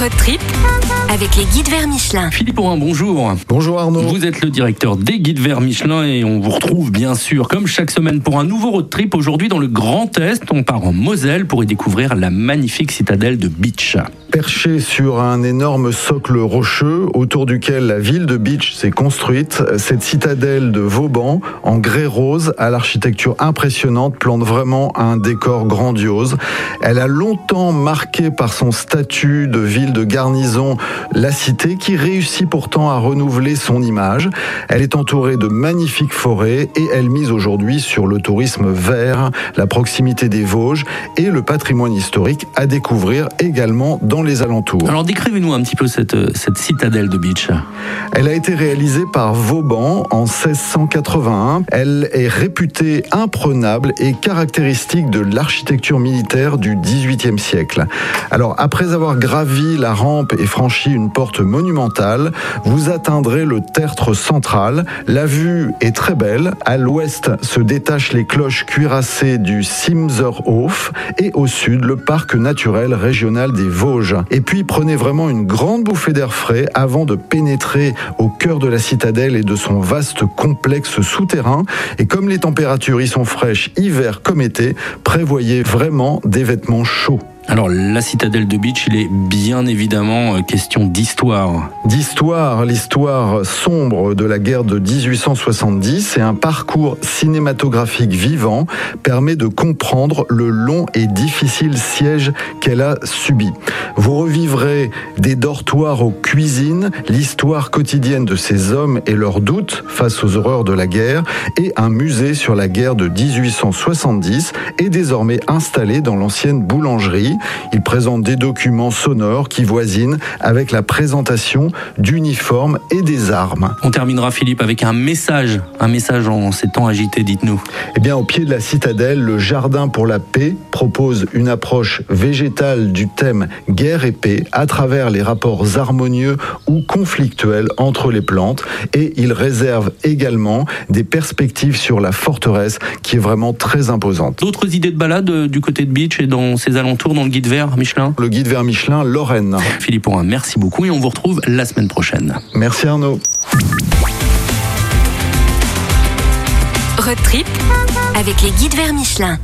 Road trip avec les guides vers Michelin. Philippe Aurin, bonjour. Bonjour Arnaud. Vous êtes le directeur des guides vers Michelin et on vous retrouve bien sûr comme chaque semaine pour un nouveau road trip. Aujourd'hui dans le Grand Est, on part en Moselle pour y découvrir la magnifique citadelle de Beach. Perché sur un énorme socle rocheux autour duquel la ville de Beach s'est construite, cette citadelle de Vauban en grès rose à l'architecture impressionnante plante vraiment un décor grandiose. Elle a longtemps marqué par son statut de ville de garnison la cité qui réussit pourtant à renouveler son image. Elle est entourée de magnifiques forêts et elle mise aujourd'hui sur le tourisme vert, la proximité des Vosges et le patrimoine historique à découvrir également dans les alentours. Alors décrivez-nous un petit peu cette, cette citadelle de Beach. Elle a été réalisée par Vauban en 1681. Elle est réputée imprenable et caractéristique de l'architecture militaire du XVIIIe siècle. Alors après avoir gravi la rampe et franchi une porte monumentale, vous atteindrez le tertre central. La vue est très belle. À l'ouest se détachent les cloches cuirassées du Simserhof et au sud le parc naturel régional des Vosges. Et puis prenez vraiment une grande bouffée d'air frais avant de pénétrer au cœur de la citadelle et de son vaste complexe souterrain. Et comme les températures y sont fraîches hiver comme été, prévoyez vraiment des vêtements chauds. Alors la citadelle de Beach, il est bien évidemment euh, question d'histoire. D'histoire, l'histoire sombre de la guerre de 1870 et un parcours cinématographique vivant permet de comprendre le long et difficile siège qu'elle a subi. Vous revivrez des dortoirs aux cuisines, l'histoire quotidienne de ces hommes et leurs doutes face aux horreurs de la guerre et un musée sur la guerre de 1870 est désormais installé dans l'ancienne boulangerie. Il présente des documents sonores qui voisinent avec la présentation d'uniformes et des armes. On terminera Philippe avec un message, un message en ces temps agités, dites-nous. Eh bien, au pied de la citadelle, le Jardin pour la paix propose une approche végétale du thème guerre et paix à travers les rapports harmonieux ou conflictuels entre les plantes et il réserve également des perspectives sur la forteresse qui est vraiment très imposante. D'autres idées de balade euh, du côté de Beach et dans ses alentours dans le guide vert Michelin Le guide vers Michelin, Lorraine. Philippe Aurin, merci beaucoup et on vous retrouve la semaine prochaine. Merci Arnaud. Road trip avec les guides vers Michelin.